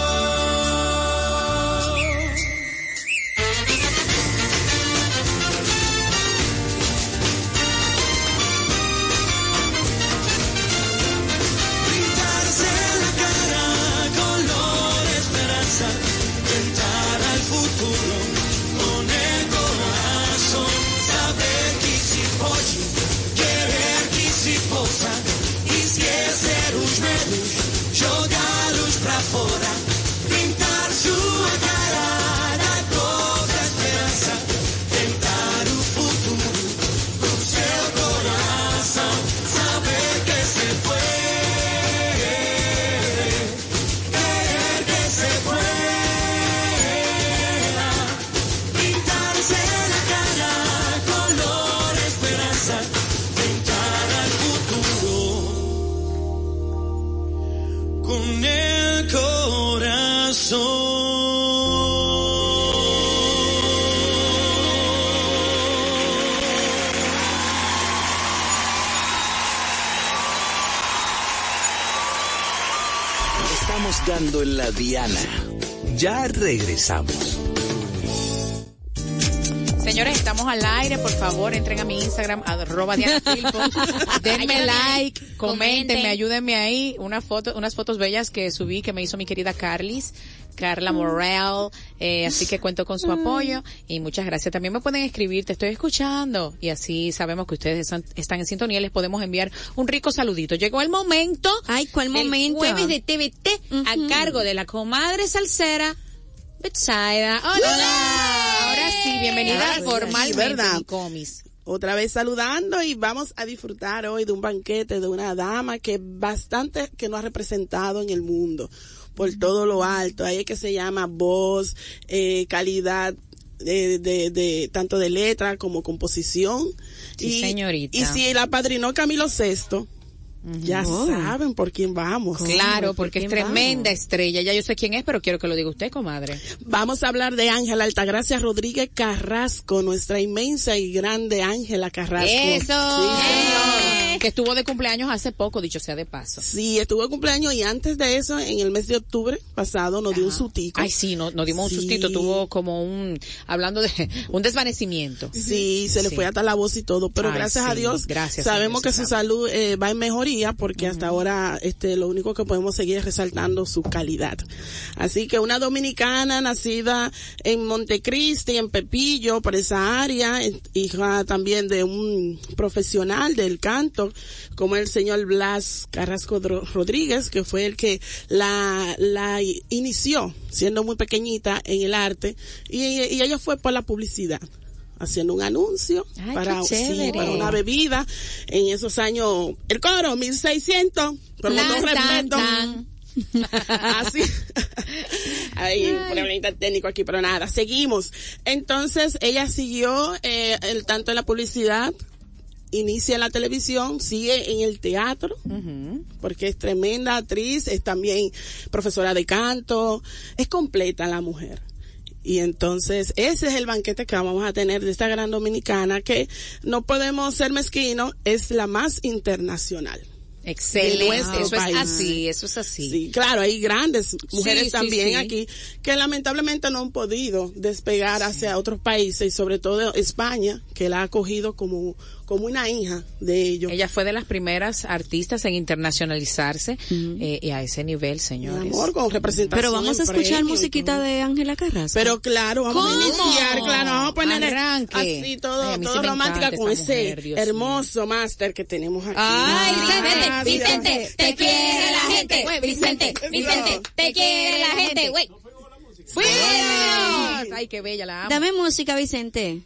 Estamos dando en la diana. Ya regresamos. Señores, estamos al aire, por favor, entren a mi Instagram, arroba Diana Filpo. Denme like, comenten. ayúdenme ahí. Una foto, unas fotos bellas que subí que me hizo mi querida Carlis. Carla Morel, eh, así que cuento con su apoyo y muchas gracias. También me pueden escribir, te estoy escuchando y así sabemos que ustedes están, están en sintonía, les podemos enviar un rico saludito. Llegó el momento, Ay, ¿cuál momento? el jueves de TVT a Ujú. cargo de la comadre salsera Betsaida. Hola. Ahora sí, bienvenida sí, formalmente ¿verdad? mi comis. Otra vez saludando y vamos a disfrutar hoy de un banquete de una dama que bastante que nos ha representado en el mundo por todo lo alto. Ahí es que se llama voz, eh, calidad de, de, de tanto de letra como composición. Sí, señorita. Y si la padrinó Camilo VI, ya Oh. saben por quién vamos. Claro, porque es tremenda vamos? estrella. Ya yo sé quién es, pero quiero que lo diga usted, comadre. Vamos a hablar de Ángela Altagracia Rodríguez Carrasco, nuestra inmensa y grande Ángela Carrasco. Eso. Sí, señor. Que estuvo de cumpleaños hace poco, dicho sea de paso. Sí, estuvo de cumpleaños y antes de eso, en el mes de octubre pasado, nos dio un sutico. Ay, sí, no- nos dimos Sí. un sustito, tuvo como un, hablando de un desvanecimiento. Sí, se le Sí. fue hasta la voz y todo, pero Ay, gracias a Dios, gracias sabemos Dios, que su salud eh, va en mejoría porque hasta ahora este lo único que podemos seguir es resaltando su calidad. Así que una dominicana nacida en Montecristi, en Pepillo, por esa área, en- hija también de un profesional del canto, como el señor Blas Carrasco Rodríguez, que fue el que la, inició siendo muy pequeñita en el arte y, y ella fue por la publicidad haciendo un anuncio Ay, para, sí, una bebida en esos años el coro 1600 pero no así. Hay un problemita técnico aquí pero nada seguimos. Entonces ella siguió eh, el tanto en la publicidad inicia en la televisión sigue en el teatro porque es tremenda actriz es también profesora de canto es completa la mujer y entonces ese es el banquete que vamos a tener de esta gran dominicana que no podemos ser mezquinos, es la más internacional. Excelente. Eso país. es así, eso es así. Sí, claro, hay grandes mujeres sí, también sí. aquí que lamentablemente no han podido despegar hacia otros países y sobre todo España, que la ha acogido como, como una hija de ellos. Ella fue de las primeras artistas en internacionalizarse eh, y a ese nivel, Mi señores. amor, con representación. Pero vamos a escuchar musiquita de Ángela Carrasco. Pero claro, vamos ¿Cómo? a iniciar, claro, vamos a poner Arranque. así todo, Ay, sí todo romántica con ese mujer, hermoso máster que tenemos aquí. Ay, Gracias. Vicente, Vicente, te quiere la gente. Güey, Vicente, Vicente, te quiere la gente. Güey. ¡Fuimos! Ay, qué bella la amo. Dame música, Vicente.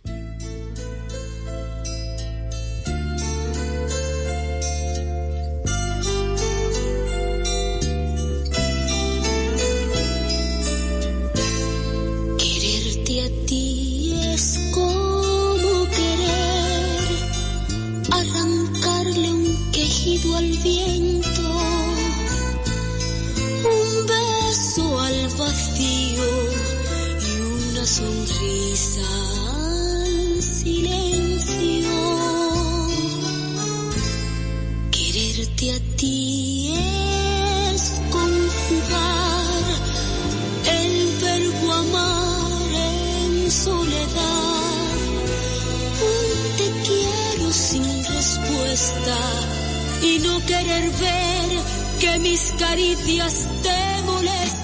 cómo querer arrancarle un quejido al viento, un beso al vacío y una sonrisa al silencio. Quererte a ti y no querer ver que mis caricias te molestan.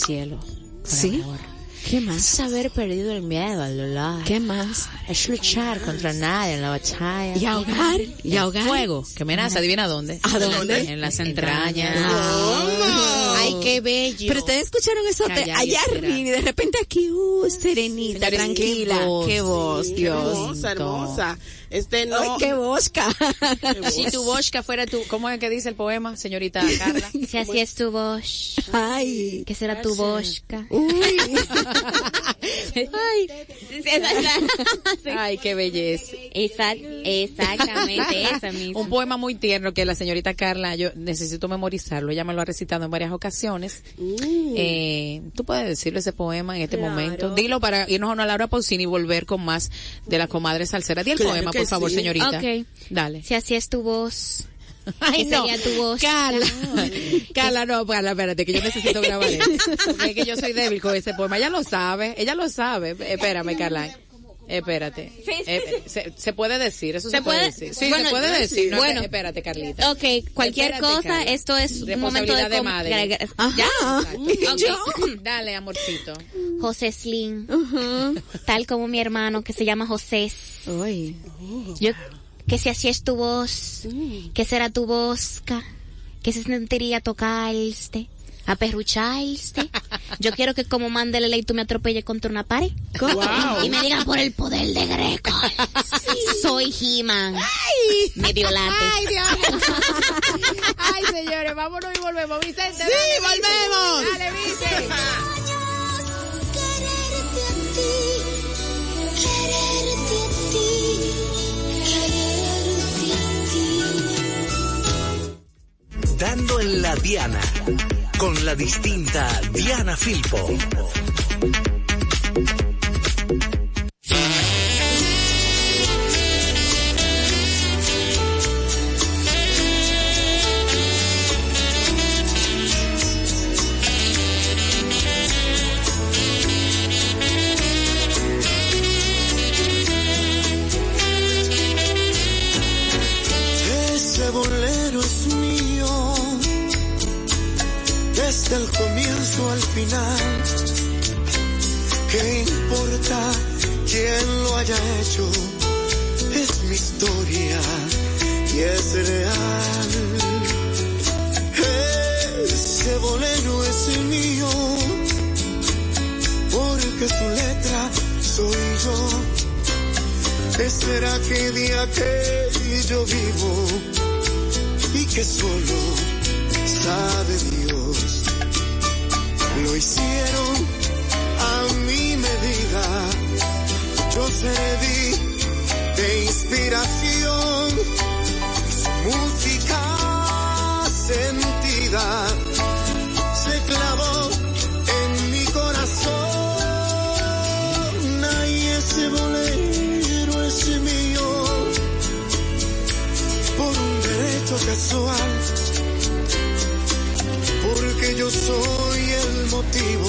Cielo. Sí. amor. ¿Qué más? Es haber perdido el miedo al dolor. ¿Qué más? Es luchar contra nadie en la batalla. Y ahogar, y El ahogar. Fuego, que me nace, adivina dónde. ¿A dónde? En las entrañas. Ay, qué bello. Pero ustedes escucharon eso de y allá esperar. arriba y de repente aquí, uh, serenita, Señores, tranquila. qué voz. Qué voz, Dios. Hermosa, hermosa. Este no. Ay, qué bosca. Si tu bosca fuera tu, ¿cómo es que dice el poema, señorita Carla? Si así es tu voz, Ay. ¿qué será tu bosca? Uy. Ay, qué belleza. Exact- exactamente, esa misma. Un poema muy tierno que la señorita Carla, yo necesito memorizarlo, ella me lo ha recitado en varias ocasiones. Eh, Tú puedes decirle ese poema en este momento. Dilo para irnos a una Laura Pausini y volver con más de la comadre salsera. Di el Claro poema, por favor, sí. señorita. Ok. Dale. Si así es tu voz, Ay, ¿qué sería tu voz? Carla, Carla, no, Carla, espérate, que yo necesito grabar eso. Porque es que yo soy débil con ese poema. Ella lo sabe, ella lo sabe. Espérame, Carla. Espérate. Eh, se, se puede decir, eso se, ¿Se puede, puede? decir. Sí, Bueno, se puede decir. No, bueno. espérate, Carlita. Ok, cualquier Espérate, cosa, Carla. esto es un momento de, de madre. ¿Ya? Ok. Dale, amorcito. José Slim, tal como mi hermano que se llama José. Uy. Yo, que si así es tu voz, que será tu bosca, que se sentiría tocarte, aperrucharte. Yo quiero que como mande la ley tú me atropelles contra una pared. Wow. Y me digan por el poder de Greco. Soy He-Man. Medio látex. Ay, Dios. Ay, señores, vámonos y volvemos. Vicente, Sí, volvemos. Dale, Vicente. Dando en la Diana con la distinta Diana Filpo. Desde el comienzo al final. ¿Qué importa quién lo haya hecho? Es mi historia y es real. Ese bolero es mío, porque su letra soy yo. Espera que día que yo vivo y que solo sabe Dios. Lo hicieron a mi medida serví de inspiración, su música sentida se clavó en mi corazón. Ay, ese bolero es mío por un derecho casual, porque yo soy motivo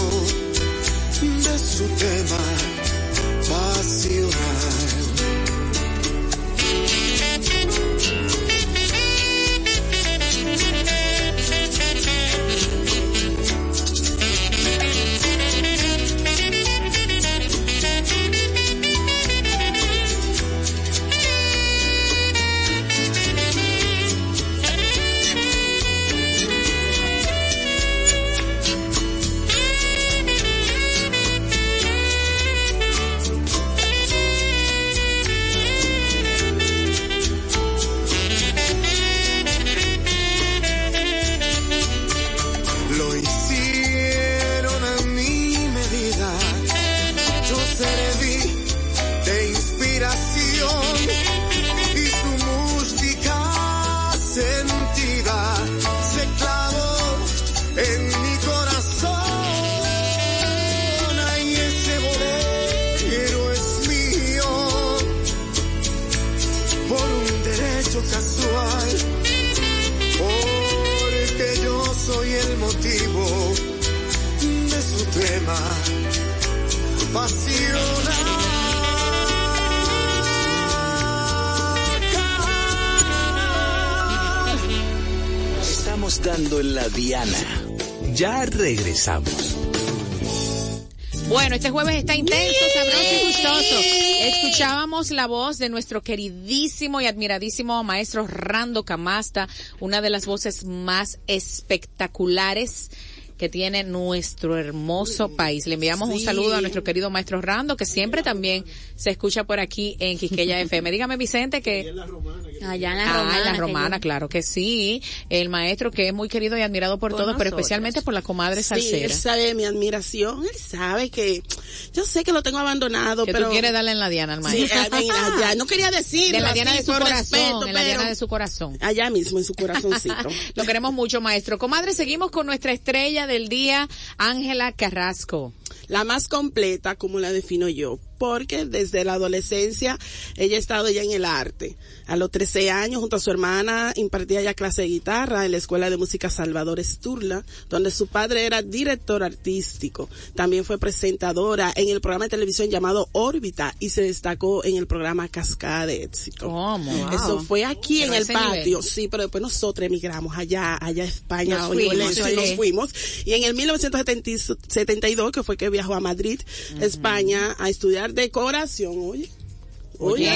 de su tema Estamos dando en la diana. Ya regresamos. Bueno, este jueves está intenso, sabroso y gustoso. Escuchábamos la voz de nuestro queridísimo y admiradísimo maestro Rando Camasta, una de las voces más espectaculares que tiene nuestro hermoso país. Le enviamos un Sí. saludo a nuestro querido maestro Rando, que siempre también se escucha por aquí en Quisqueya FM. Dígame, Vicente, que... Allá en la Ah, romana. en la romana, claro que sí. El maestro que es muy querido y admirado por, Por todos, pero especialmente por la comadre Sí, él sabe mi admiración, él sabe que yo sé que lo tengo abandonado, que pero tú quieres darle en la diana al Sí, maestro. mí, allá, no quería decirlo De la diana así, de su corazón, respeto, en la diana de su corazón. allá mismo en su corazoncito. Lo queremos mucho, maestro. Comadre, seguimos con nuestra estrella del día, Ángela Carrasco. la más completa, como la defino yo, porque desde la adolescencia ella ha estado ya en el arte. A los 13 años, junto a su hermana, impartía ya clase de guitarra en la Escuela de Música Salvador Esturla, donde su padre era director artístico. También fue presentadora en el programa de televisión llamado Órbita y se destacó en el programa Cascada de Éxito. ¿Cómo? Eso fue aquí Pero en el patio, nivel. sí, pero después nosotros emigramos allá, allá a España, Nos fuimos, y olé. nos fuimos. Y en el 1972, que fue que viajó a Madrid, España, a estudiar decoración, oye. Oye,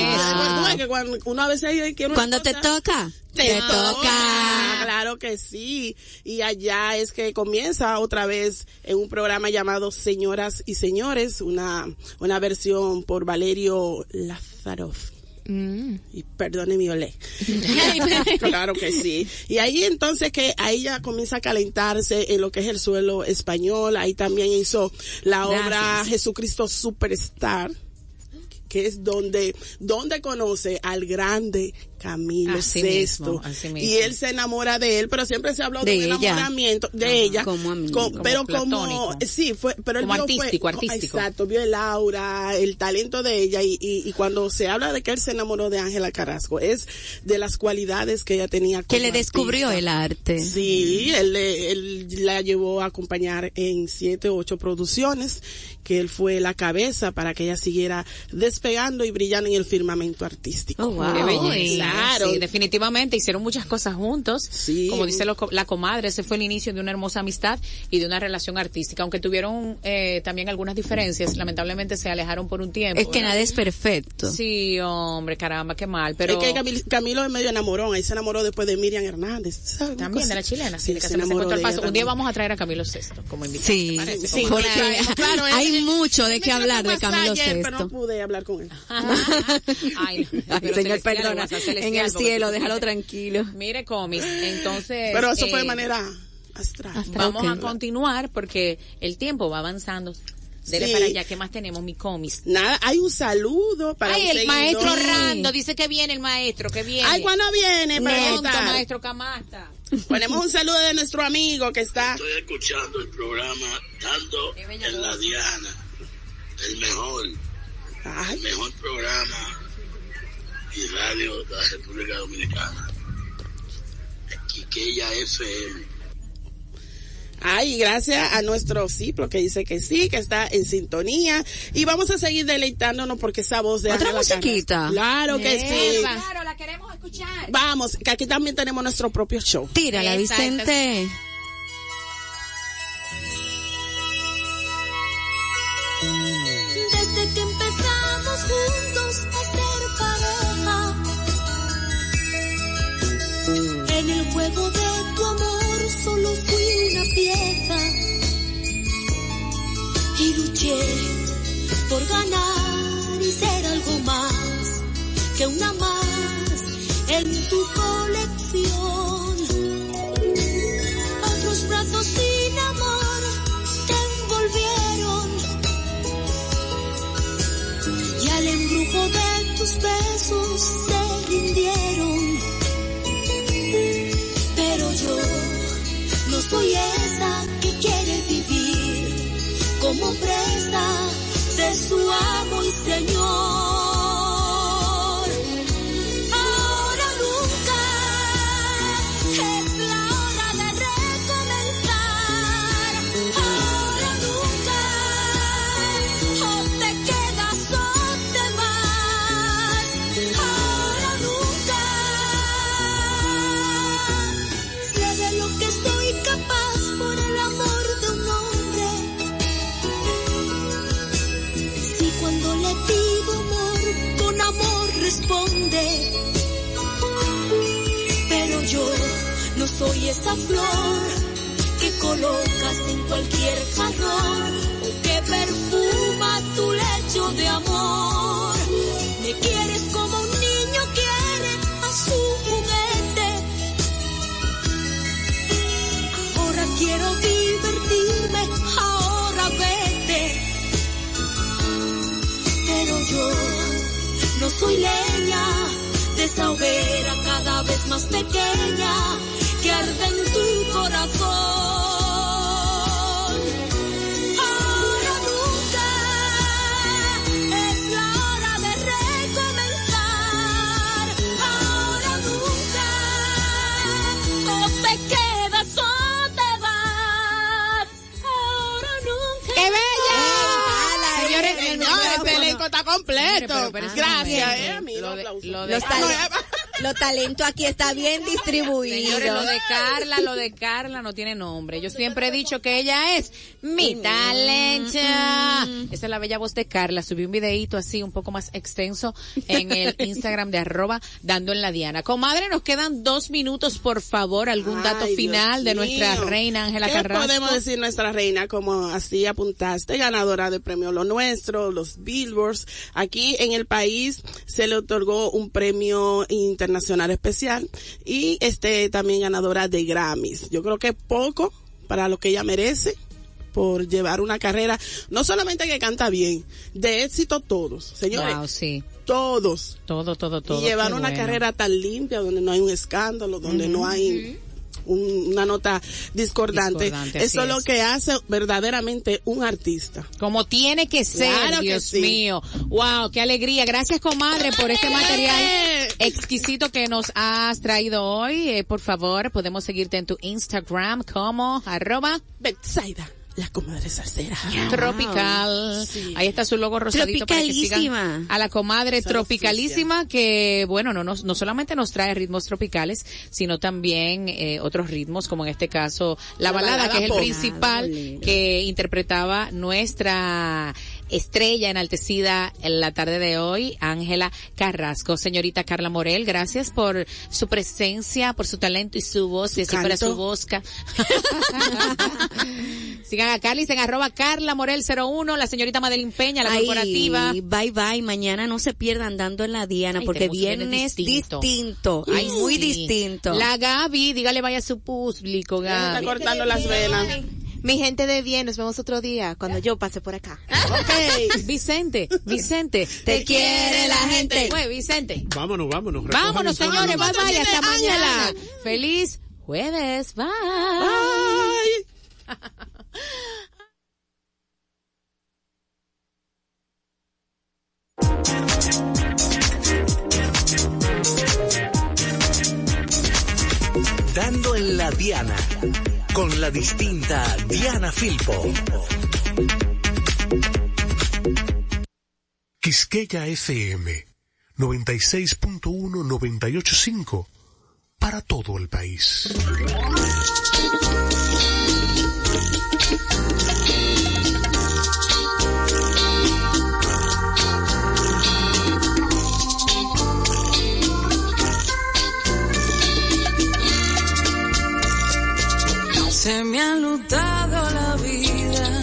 que cuando uno a veces quiere una Cuando te toca, te, te toca. toca. Claro que sí. Y allá es que comienza otra vez en un programa llamado Señoras y Señores, una, una versión por Valerio Lazaroff. Y perdone mi olé. claro que sí. Y ahí entonces que ahí ya comienza a calentarse en lo que es el suelo español. Ahí también hizo la obra. Jesucristo Superstar que es donde, donde conoce al grande Camilo Así VI. mismo, así mismo. Y él se enamora de él, pero siempre se habló de, De un ella. enamoramiento de Ajá. ella. Como Como pero como, sí, fue, pero él Como fue- artístico, artístico. Exacto, vio el aura, el talento de ella y, y, y cuando se habla de que él se enamoró de Ángela Carrasco, es de las cualidades que ella tenía Que como le descubrió artista. el arte. Sí, él, le- él la llevó a acompañar en siete o ocho producciones, que él fue la cabeza para que ella siguiera despegando y brillando en el firmamento artístico. Oh, wow. Qué belleza. Claro. Sí, definitivamente hicieron muchas cosas juntos. Sí. Como dice lo- la comadre, ese fue el inicio de una hermosa amistad y de una relación artística. Aunque tuvieron eh, también algunas diferencias, lamentablemente se alejaron por un tiempo. Es que ¿verdad? nada es perfecto. Sí, hombre, caramba, qué mal. Pero Es que Camil- Camilo es medio enamorón, ahí se enamoró después de Miriam Hernández. también de la chilena, sí, Sí, que se se enamoró de paso. Un día vamos a traer a Camilo VI como invitado. Sí. Sí, porque claro, claro, hay mucho de qué hablar de Camilo ayer, Pero no pude hablar con él. Ay, no, Ay, señor, perdona. En el cielo, déjalo tranquilo. Mire, comis. Entonces. Pero eso fue de eh, manera astral. Vamos a continuar porque el tiempo va avanzando. Dele Sí. para allá, ¿qué más tenemos, mi comis? Nada, hay un saludo para Ay, un el seguidor. maestro Rando, dice que viene el maestro, que viene. Ay, ¿cuándo viene? Para maestro Camasta. Ponemos un saludo de nuestro amigo que está. Estoy escuchando el programa Dando en la Diana. El mejor. El mejor programa y radio de la República Dominicana. Quiqueya FM. Ay, gracias a nuestro Ciplo que dice que sí, que está en sintonía. Y vamos a seguir deleitándonos porque esa voz de ¿Otra Ángela musiquita? Claro que sí. Claro, la queremos escuchar. Vamos, que aquí también tenemos nuestro propio show. Tírala, Exacto. Vicente. Desde que empezamos juntos en el juego de tu amor solo fui una pieza. Y luché por ganar esa flor que colocas en cualquier jarrón o que perfuma tu lecho de amor. Me quieres como un niño quiere a su juguete. Ahora quiero divertirme, ahora vete. Pero yo no soy leña de esa hoguera cada vez más pequeña que arde en tu corazón. Ahora nunca es la hora de recomenzar. Ahora nunca o te quedas o te vas. Ahora nunca. ¡Qué bella! Señores, el señores, micrófono. elenco está completo. Pero, pero, pero, Gracias, eh, amigo. Lo de- aplauso. lo de- Los, tale- los talentos aquí está bien distribuidos. Señores, lo de Carla, lo de Carla no tiene nombre. Yo siempre he dicho que ella es mi talento. Esa es la bella voz de Carla. Subí un videíto así un poco más extenso en el Instagram de arroba dando en la diana. Comadre, nos quedan dos minutos, por favor. ¿Algún dato Ay, final Dios de nuestra mío. reina Ángela ¿Qué Carrasco? podemos decir nuestra reina? Como así apuntaste, ganadora de premio Lo Nuestro, los Billboards. Aquí en el país se le otorgó un premio internacional especial y este también ganadora de Grammys. Yo creo que poco para lo que ella merece por llevar una carrera, no solamente que canta bien, de éxito todos, señores. Wow, sí. Todos. Todo, todo, todo. y llevar una bueno. carrera tan limpia, donde no hay un escándalo, donde no hay un- una nota discordante. Eso es lo que hace verdaderamente un artista. Como tiene que ser, Claro que Dios sí. mío. Wow, qué alegría. Gracias, comadre, por este material exquisito que nos has traído hoy. Eh, por favor, podemos seguirte en tu Instagram como arroba Betsaida, la comadre salsera. tropical. Ahí está su logo rosadito para que sigan a la comadre tropicalísima que, bueno, no nos, no solamente nos trae ritmos tropicales, sino también eh, otros ritmos, como en este caso la, La balada, balada que es el principal que interpretaba nuestra estrella enaltecida en la tarde de hoy, Ángela Carrasco. Señorita Carla Morel, gracias por su presencia, por su talento y su voz, y así fuera su bosca. Sigan a Carlis en arroba Carla Morel 01, la señorita Madeline Peña, la Ay, corporativa. Bye bye, mañana no se pierdan dando en la Diana Ay, porque viernes distinto. distinto. Ay, muy sí. distinto. La Gaby, dígale vaya a su público, se está Gaby. cortando las venas. Mi gente de bien, nos vemos otro día cuando yo pase por acá. Ok, Vicente, Vicente, te quiere la gente. Pues, Vicente. Vámonos, vámonos. Vámonos, señores, bye bye, hasta mañana. Feliz jueves, bye. Bye. Dando en la Diana, con la distinta Diana Filpo. Quisqueya FM 96.1-98.5 para todo el país. Se me ha lutado la vida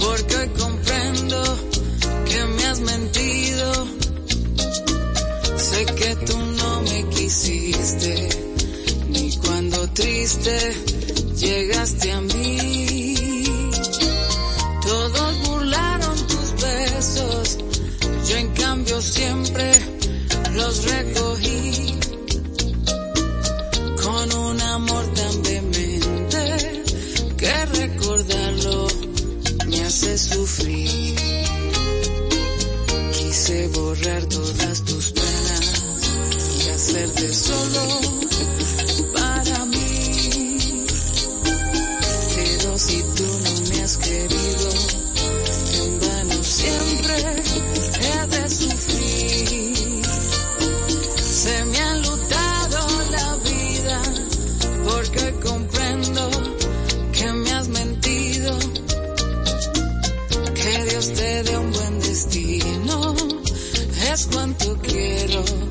porque hoy comprendo que me has mentido. Sé que tú no me quisiste ni cuando triste llegaste a mí. Todos burlaron tus besos, yo en cambio siempre los recogí Quise borrar todas tus penas y hacerte solo para mí. Pero si tú no me has querido, en vano siempre he de sufrir. Se me ha lutado Dé un buen destino. Es cuanto quiero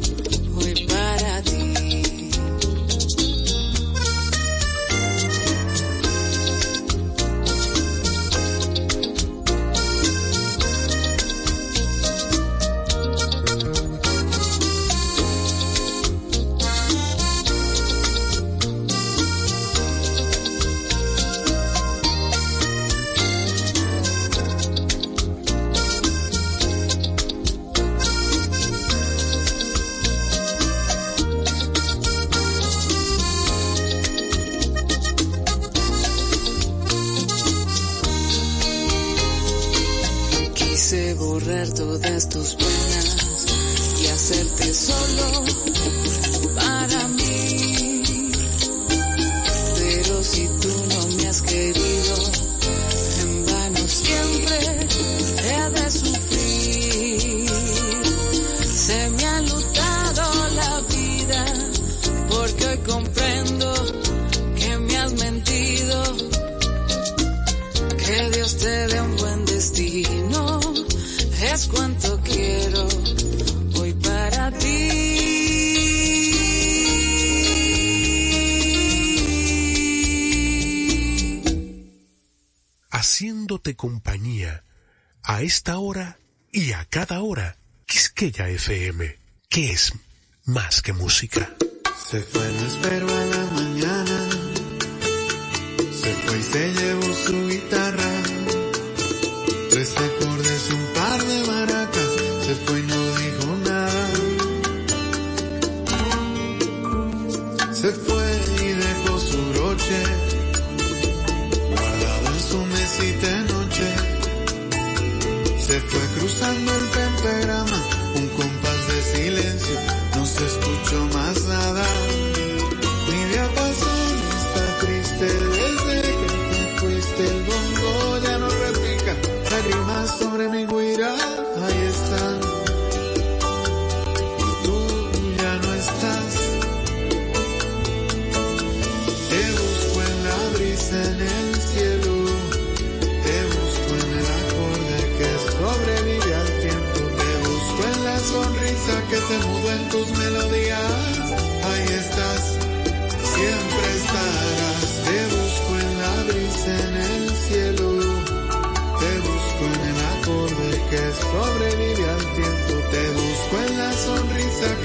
esta hora y a cada hora. Quisqueya FM, que es más que música.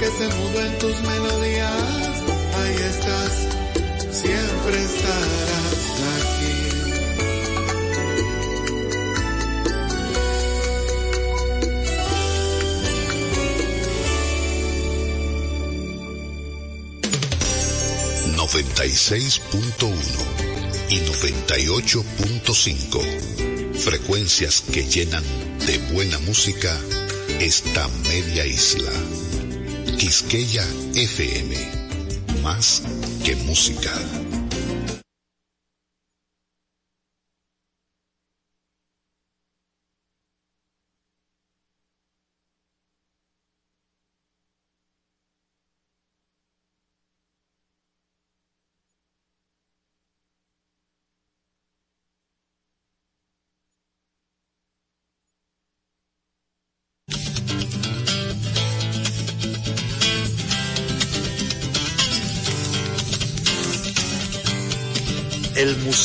que se mudó en tus melodías, ahí estás, siempre estarás aquí. ...96.1 y 98.5... ...frecuencias que llenan de buena música esta media isla. Quisqueya FM. Más que música.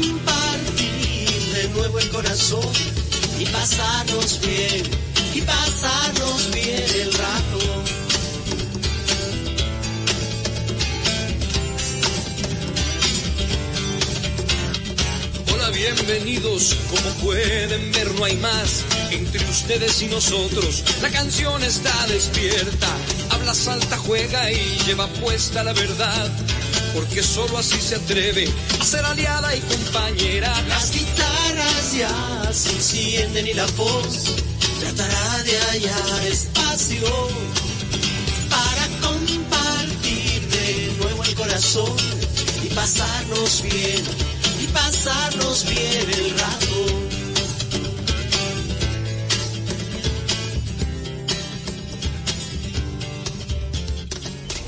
compartir de nuevo el corazón y pasarnos bien, y pasarnos bien el rato. Bienvenidos, como pueden ver no hay más entre ustedes y nosotros. La canción está despierta, habla, salta, juega y lleva puesta la verdad porque solo así se atreve a ser aliada y compañera. Las guitarras ya se encienden y la voz tratará de hallar espacio para compartir de nuevo el corazón y pasarnos bien, y pasarnos bien el rato.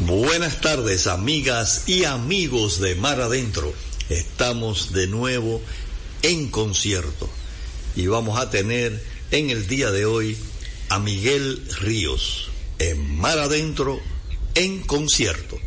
Buenas tardes, amigas y amigos de Mar Adentro. Estamos de nuevo en concierto y vamos a tener en el día de hoy a Miguel Ríos en Mar Adentro en concierto.